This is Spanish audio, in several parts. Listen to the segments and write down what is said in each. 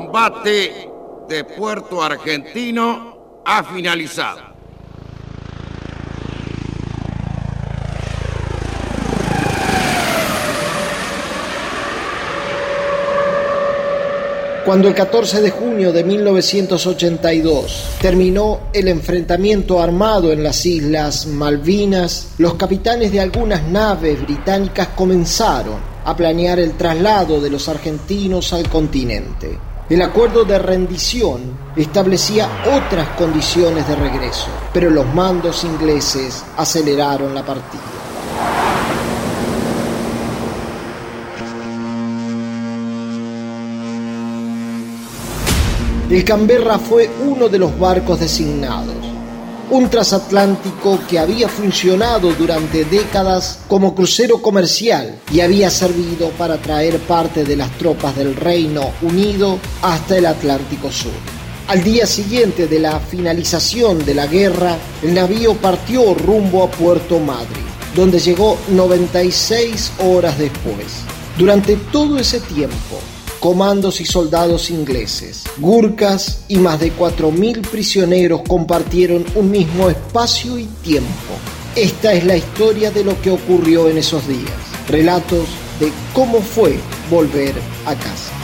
combate de Puerto Argentino ha finalizado. Cuando el 14 de junio de 1982 terminó el enfrentamiento armado en las Islas Malvinas, los capitanes de algunas naves británicas comenzaron a planear el traslado de los argentinos al continente. El acuerdo de rendición establecía otras condiciones de regreso, pero los mandos ingleses aceleraron la partida. El Canberra fue uno de los barcos designados, un transatlántico que había funcionado durante décadas como crucero comercial y había servido para traer parte de las tropas del Reino Unido hasta el Atlántico Sur. Al día siguiente de la finalización de la guerra, el navío partió rumbo a Puerto Madryn, donde llegó 96 horas después. Durante todo ese tiempo, comandos y soldados ingleses, gurkas y más de 4.000 prisioneros compartieron un mismo espacio y tiempo. Esta es la historia de lo que ocurrió en esos días, relatos de cómo fue volver a casa.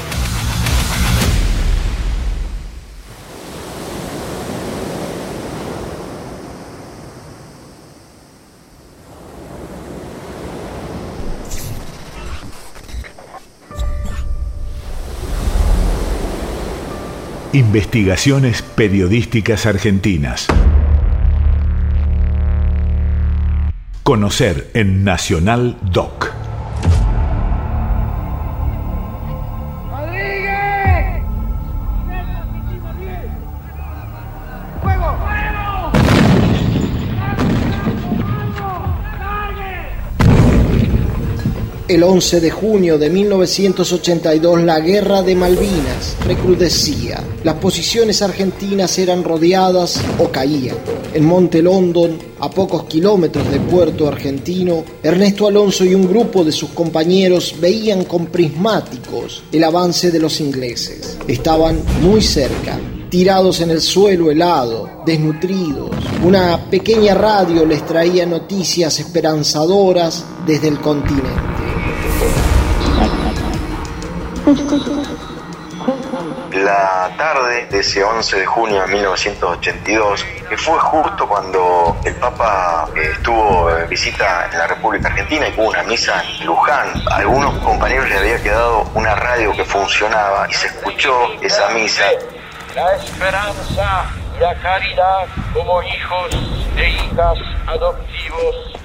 Investigaciones Periodísticas Argentinas. Conocer en Nacional Doc. El 11 de junio de 1982 la guerra de Malvinas recrudecía. Las posiciones argentinas eran rodeadas o caían. En Monte London, a pocos kilómetros de Puerto Argentino, Ernesto Alonso y un grupo de sus compañeros veían con prismáticos el avance de los ingleses. Estaban muy cerca, tirados en el suelo helado, desnutridos. Una pequeña radio les traía noticias esperanzadoras desde el continente. La tarde de ese 11 de junio de 1982, que fue justo cuando el Papa eh, estuvo en visita en la República Argentina y hubo una misa en Luján, a algunos compañeros les había quedado una radio que funcionaba y se escuchó esa misa. La esperanza y la caridad como hijos e hijas adoptivos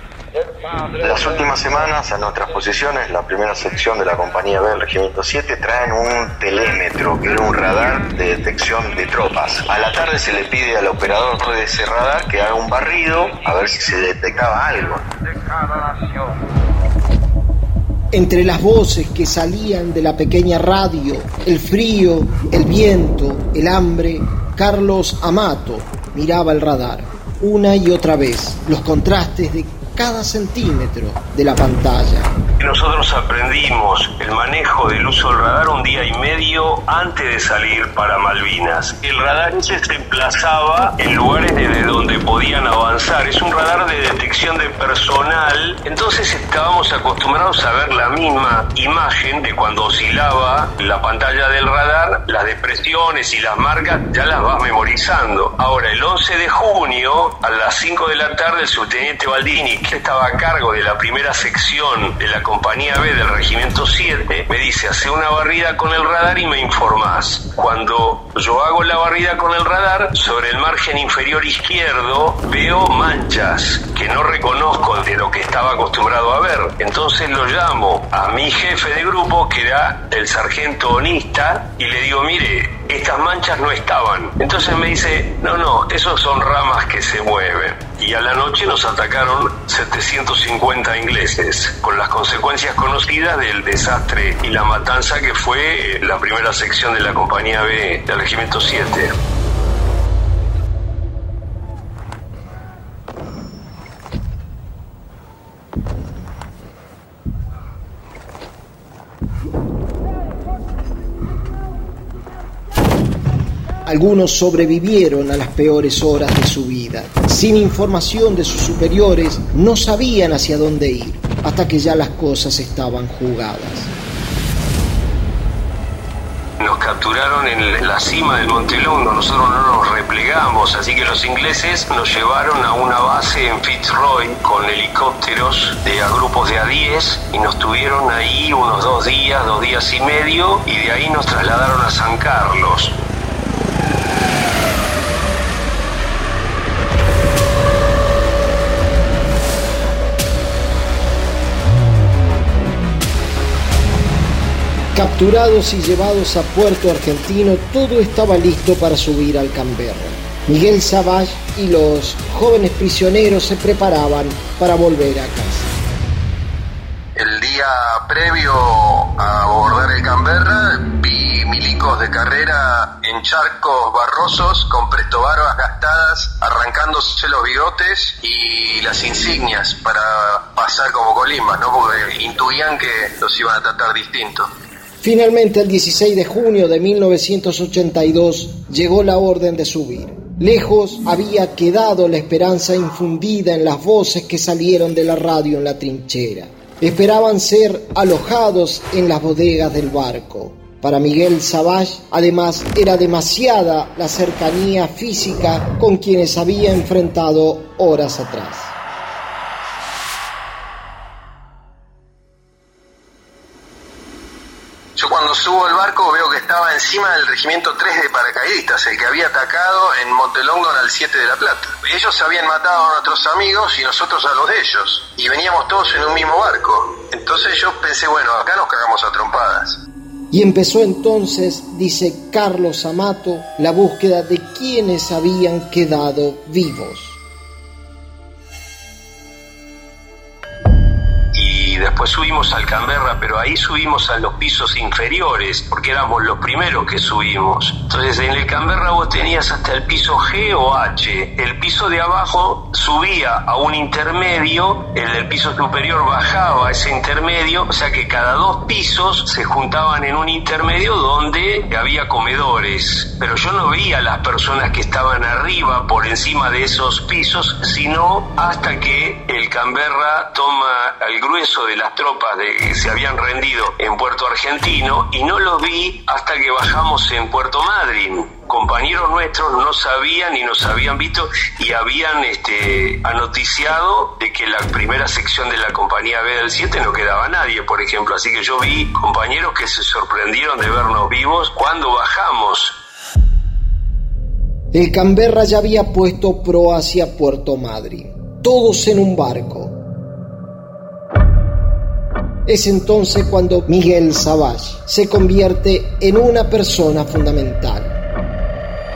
las últimas semanas, a nuestras posiciones, la primera sección de la compañía B del Regimiento 7 traen un telémetro, que era un radar de detección de tropas. A la tarde se le pide al operador de ese radar que haga un barrido a ver si se detectaba algo. Entre las voces que salían de la pequeña radio, el frío, el viento, el hambre, Carlos Amato miraba el radar una y otra vez, los contrastes de cada centímetro de la pantalla. Nosotros aprendimos el manejo del uso del radar un día y medio antes de salir para Malvinas. El radar se emplazaba en lugares desde donde podían avanzar. Es un radar de detección de personal. Entonces estábamos acostumbrados a ver la misma imagen de cuando oscilaba la pantalla del radar, las depresiones y las marcas ya las vas memorizando. Ahora, el 11 de junio, a las 5 de la tarde, el subteniente Baldini, que estaba a cargo de la primera sección de la compañía B del regimiento 7, me dice, hace una barrida con el radar y me informás. Cuando yo hago la barrida con el radar, sobre el margen inferior izquierdo veo manchas que no reconozco de lo que estaba acostumbrado a ver. Entonces lo llamo a mi jefe de grupo, que era el sargento onista, y le digo, mire, estas manchas no estaban. Entonces me dice, no, no, esos son ramas que se mueven. Y a la noche nos atacaron 750 ingleses, con las consecuencias conocidas del desastre y la matanza que fue la primera sección de la compañía B del Regimiento 7. Algunos sobrevivieron a las peores horas de su vida. Sin información de sus superiores, no sabían hacia dónde ir, hasta que ya las cosas estaban jugadas nos capturaron en la cima del Monte Londo, nosotros no nos replegamos, así que los ingleses nos llevaron a una base en Fitzroy con helicópteros de a grupos de a 10 y nos tuvieron ahí unos dos días, dos días y medio y de ahí nos trasladaron a San Carlos. Capturados y llevados a Puerto Argentino, todo estaba listo para subir al Canberra. Miguel Savage y los jóvenes prisioneros se preparaban para volver a casa. El día previo a abordar el Canberra, vi milicos de carrera en charcos barrosos con prestobarbas gastadas, arrancándose los bigotes y las insignias para pasar como colimas, ¿no? Porque intuían que los iban a tratar distinto. Finalmente, el 16 de junio de 1982, llegó la orden de subir. Lejos había quedado la esperanza infundida en las voces que salieron de la radio en la trinchera. Esperaban ser alojados en las bodegas del barco. Para Miguel Savage, además, era demasiada la cercanía física con quienes había enfrentado horas atrás. Yo cuando subo al barco veo que estaba encima del regimiento 3 de paracaidistas, el que había atacado en Montelongón al 7 de La Plata. Ellos habían matado a nuestros amigos y nosotros a los de ellos. Y veníamos todos en un mismo barco. Entonces yo pensé, bueno, acá nos cagamos a trompadas. Y empezó entonces, dice Carlos Amato, la búsqueda de quienes habían quedado vivos. Después subimos al Canberra, pero ahí subimos a los pisos inferiores, porque éramos los primeros que subimos. Entonces en el Canberra vos tenías hasta el piso G o H. El piso de abajo subía a un intermedio, el del piso superior bajaba a ese intermedio, o sea que cada dos pisos se juntaban en un intermedio donde había comedores. Pero yo no veía las personas que estaban arriba por encima de esos pisos, sino hasta que el Canberra toma el grueso de de tropas de, que se habían rendido en Puerto Argentino y no los vi hasta que bajamos en Puerto Madryn. Compañeros nuestros no sabían ni nos habían visto y habían este, anoticiado de que la primera sección de la compañía B del 7 no quedaba nadie, por ejemplo. Así que yo vi compañeros que se sorprendieron de vernos vivos cuando bajamos. El Canberra ya había puesto pro hacia Puerto Madryn, todos en un barco es entonces cuando Miguel Savage se convierte en una persona fundamental.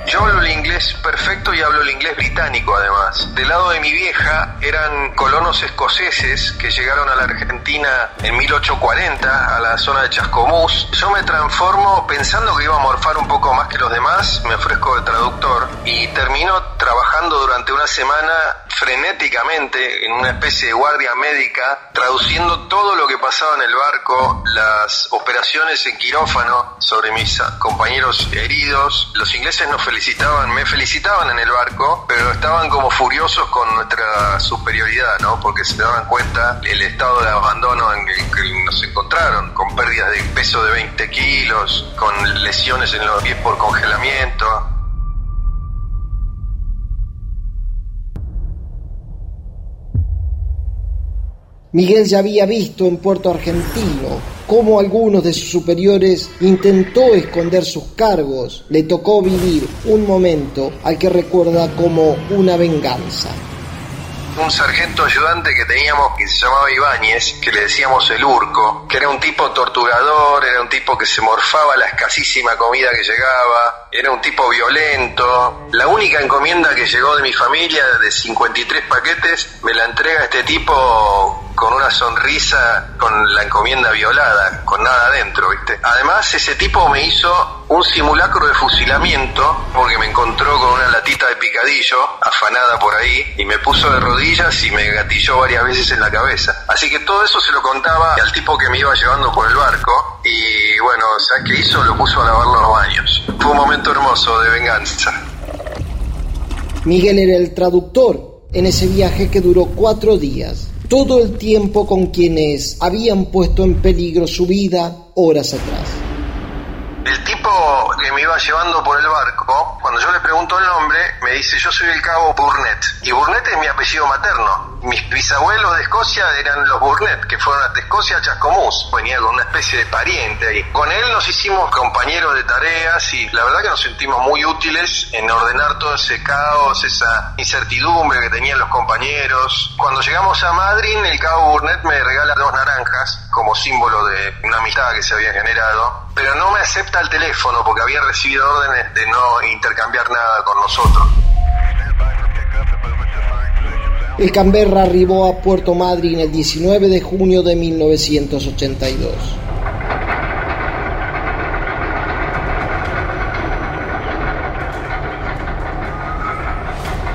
Yo hablo el inglés perfecto y hablo el inglés británico además. Del lado de mi vieja eran colonos escoceses que llegaron a la Argentina en 1840 a la zona de Chascomús. Yo me transformo pensando que iba a morfar un poco más que los demás, me ofrezco de traductor y termino trabajando durante una semana frenéticamente en una especie de guardia médica, traduciendo todo lo que pasaba en el barco, las operaciones en quirófano sobre mis compañeros heridos. Los ingleses nos felicitaban, me felicitaban en el barco, pero estaban como furiosos con nuestra superioridad, ¿no? Porque se daban cuenta el estado de abandono en el que nos encontraron, con pérdidas de peso de 20 kilos, con lesiones en los pies por congelamiento. Miguel ya había visto en Puerto Argentino cómo algunos de sus superiores intentó esconder sus cargos. Le tocó vivir un momento al que recuerda como una venganza un sargento ayudante que teníamos que se llamaba Ibáñez, que le decíamos el Urco, que era un tipo torturador, era un tipo que se morfaba la escasísima comida que llegaba, era un tipo violento. La única encomienda que llegó de mi familia de 53 paquetes me la entrega este tipo con una sonrisa, con la encomienda violada, con nada adentro, ¿viste? Además, ese tipo me hizo un simulacro de fusilamiento porque me encontró con una latita de picadillo afanada por ahí y me puso de rodillas y me gatilló varias veces en la cabeza. Así que todo eso se lo contaba al tipo que me iba llevando por el barco y bueno, ¿sabes qué hizo? Lo puso a lavar los baños. Fue un momento hermoso de venganza. Miguel era el traductor en ese viaje que duró cuatro días, todo el tiempo con quienes habían puesto en peligro su vida horas atrás. El tipo que me iba llevando por el barco, cuando yo le pregunto el nombre, me dice yo soy el cabo Burnett. Y Burnett es mi apellido materno. Mis bisabuelos de Escocia eran los Burnett, que fueron de Escocia a Chascomús. Venía con una especie de pariente ahí. Con él nos hicimos compañeros de tareas y la verdad que nos sentimos muy útiles en ordenar todo ese caos, esa incertidumbre que tenían los compañeros. Cuando llegamos a Madrid, el cabo Burnett me regala dos naranjas como símbolo de una amistad que se había generado pero no me acepta el teléfono porque había recibido órdenes de no intercambiar nada con nosotros. El Canberra arribó a Puerto Madryn el 19 de junio de 1982.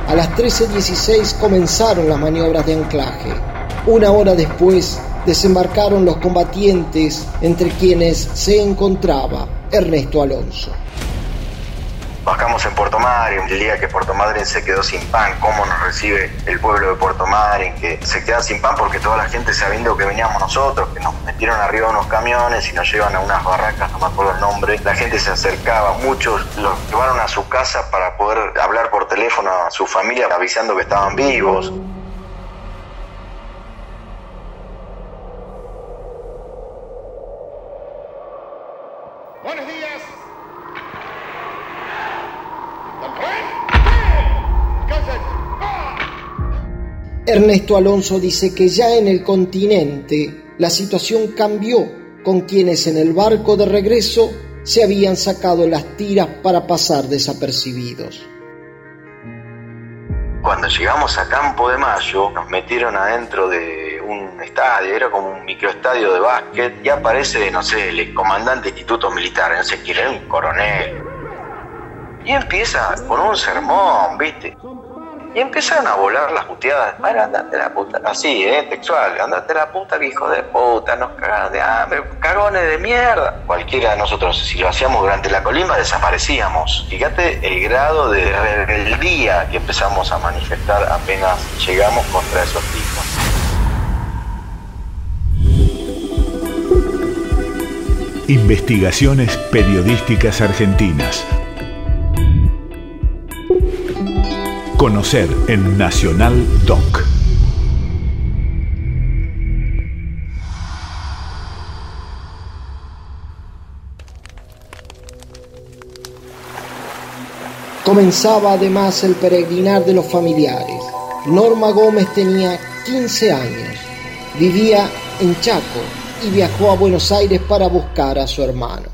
A las 13.16 comenzaron las maniobras de anclaje. Una hora después desembarcaron los combatientes entre quienes se encontraba Ernesto Alonso. Bajamos en Puerto Madryn, el día que Puerto Madryn se quedó sin pan, cómo nos recibe el pueblo de Puerto Madryn, que se queda sin pan porque toda la gente sabiendo que veníamos nosotros, que nos metieron arriba de unos camiones y nos llevan a unas barracas, no me acuerdo el nombre, la gente se acercaba, muchos los llevaron a su casa para poder hablar por teléfono a su familia avisando que estaban vivos. Buenos días. Ernesto Alonso dice que ya en el continente la situación cambió con quienes en el barco de regreso se habían sacado las tiras para pasar desapercibidos. Cuando llegamos a Campo de Mayo, nos metieron adentro de un estadio, era como un microestadio de básquet, y aparece, no sé, el comandante de instituto militar, no sé quién era, un coronel. Y empieza con un sermón, ¿viste? Y empezaron a volar las puteadas. Bueno, andate la puta. Así, ¿eh? Textual. Andate la puta, hijo de puta. Nos cagan de hambre. Cagones de mierda. Cualquiera de nosotros, si lo hacíamos durante la colimba, desaparecíamos. Fíjate el grado de rebeldía que empezamos a manifestar apenas llegamos contra esos tipos. Investigaciones periodísticas argentinas. Conocer en Nacional Doc. Comenzaba además el peregrinar de los familiares. Norma Gómez tenía 15 años, vivía en Chaco y viajó a Buenos Aires para buscar a su hermano.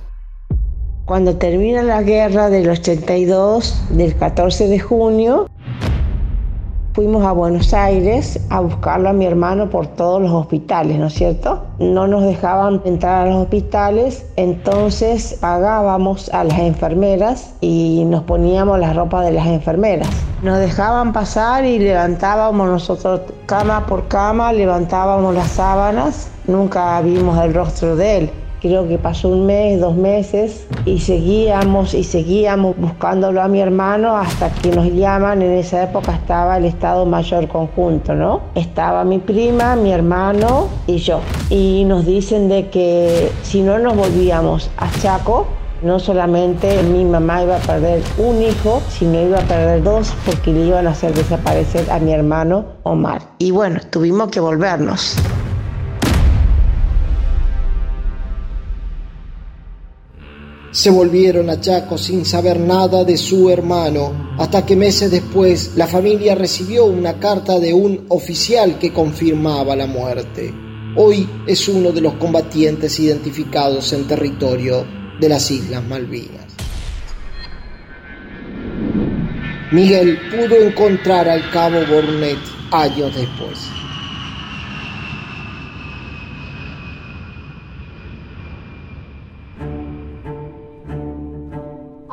Cuando termina la guerra del 82, del 14 de junio, fuimos a Buenos Aires a buscarlo a mi hermano por todos los hospitales, ¿no es cierto? No nos dejaban entrar a los hospitales, entonces pagábamos a las enfermeras y nos poníamos la ropa de las enfermeras. Nos dejaban pasar y levantábamos nosotros cama por cama, levantábamos las sábanas, nunca vimos el rostro de él. Creo que pasó un mes, dos meses y seguíamos y seguíamos buscándolo a mi hermano hasta que nos llaman. En esa época estaba el Estado Mayor Conjunto, ¿no? Estaba mi prima, mi hermano y yo. Y nos dicen de que si no nos volvíamos a Chaco, no solamente mi mamá iba a perder un hijo, sino iba a perder dos porque le iban a hacer desaparecer a mi hermano Omar. Y bueno, tuvimos que volvernos. Se volvieron a Chaco sin saber nada de su hermano, hasta que meses después la familia recibió una carta de un oficial que confirmaba la muerte. Hoy es uno de los combatientes identificados en territorio de las Islas Malvinas. Miguel pudo encontrar al cabo Bornet años después.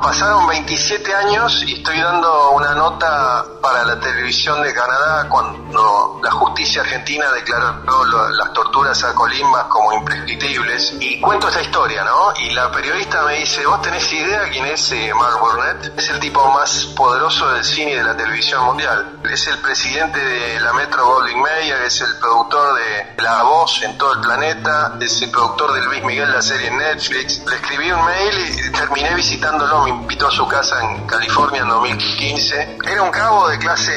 Pasaron 27 años y estoy dando una nota para la televisión de Canadá cuando la justicia argentina declaró las torturas a Colimbas como imprescriptibles. Y cuento esta historia, ¿no? Y la periodista me dice, ¿vos tenés idea quién es eh, Mark Burnett? Es el tipo más poderoso del cine y de la televisión mundial. Es el presidente de la Metro Goldwyn Mayer, es el productor de La Voz en todo el planeta, es el productor de Luis Miguel, la serie Netflix. Le escribí un mail y terminé visitándolo, me invitó a su casa en California en 2015. Era un cabo de clase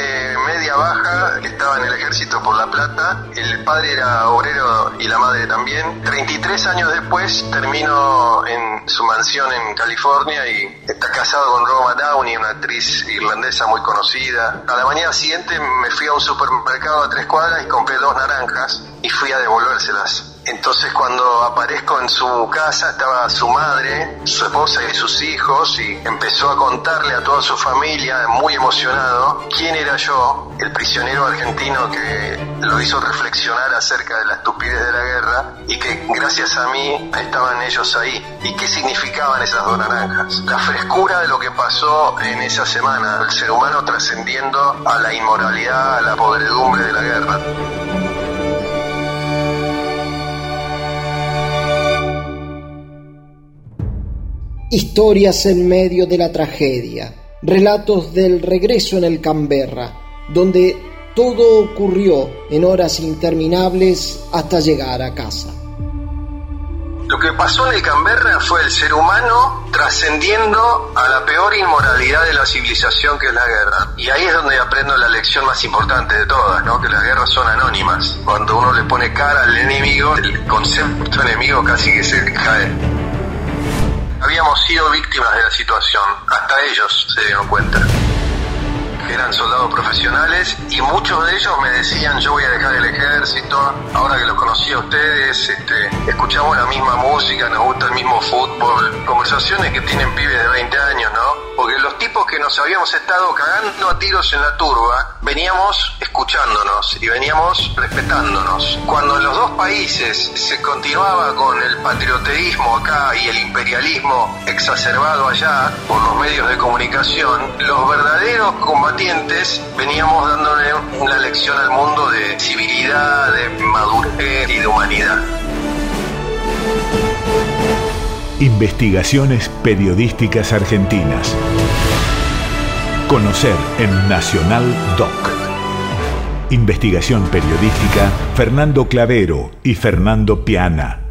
media baja que estaba en el ejército por La Plata. El padre era obrero y la madre también. 33 años después terminó en su mansión en California y está casado con Roma Downey, una actriz irlandesa muy conocida. A la mañana siguiente me fui a un supermercado a tres cuadras y compré dos naranjas y fui a devolvérselas. Entonces cuando aparezco en su casa estaba su madre, su esposa y sus hijos y empezó a contarle a toda su familia, muy emocionado, quién era yo, el prisionero argentino que lo hizo reflexionar acerca de la estupidez de la guerra y que gracias a mí estaban ellos ahí. ¿Y qué significaban esas dos naranjas? La frescura de lo que pasó en esa semana, el ser humano trascendiendo a la inmoralidad, a la podredumbre de la guerra. Historias en medio de la tragedia, relatos del regreso en el Canberra, donde todo ocurrió en horas interminables hasta llegar a casa. Lo que pasó en el Canberra fue el ser humano trascendiendo a la peor inmoralidad de la civilización que es la guerra. Y ahí es donde aprendo la lección más importante de todas, ¿no? que las guerras son anónimas. Cuando uno le pone cara al enemigo, el concepto enemigo casi que se cae habíamos sido víctimas de la situación, hasta ellos se dieron cuenta. Eran soldados profesionales y muchos de ellos me decían yo voy a dejar el ejército, ahora que los conocí a ustedes, este, escuchamos la misma música, nos gusta el mismo fútbol, conversaciones que tienen pibes de 20 años, ¿no? Porque los tipos que nos habíamos estado cagando a tiros en la turba, veníamos escuchándonos y veníamos respetándonos. Cuando en los dos países se continuaba con el patrioteísmo acá y el imperialismo exacerbado allá por los medios de comunicación, los verdaderos combatientes veníamos dándole una lección al mundo de civilidad, de madurez y de humanidad. Investigaciones Periodísticas Argentinas. Conocer en Nacional Doc. Investigación periodística Fernando Clavero y Fernando Piana.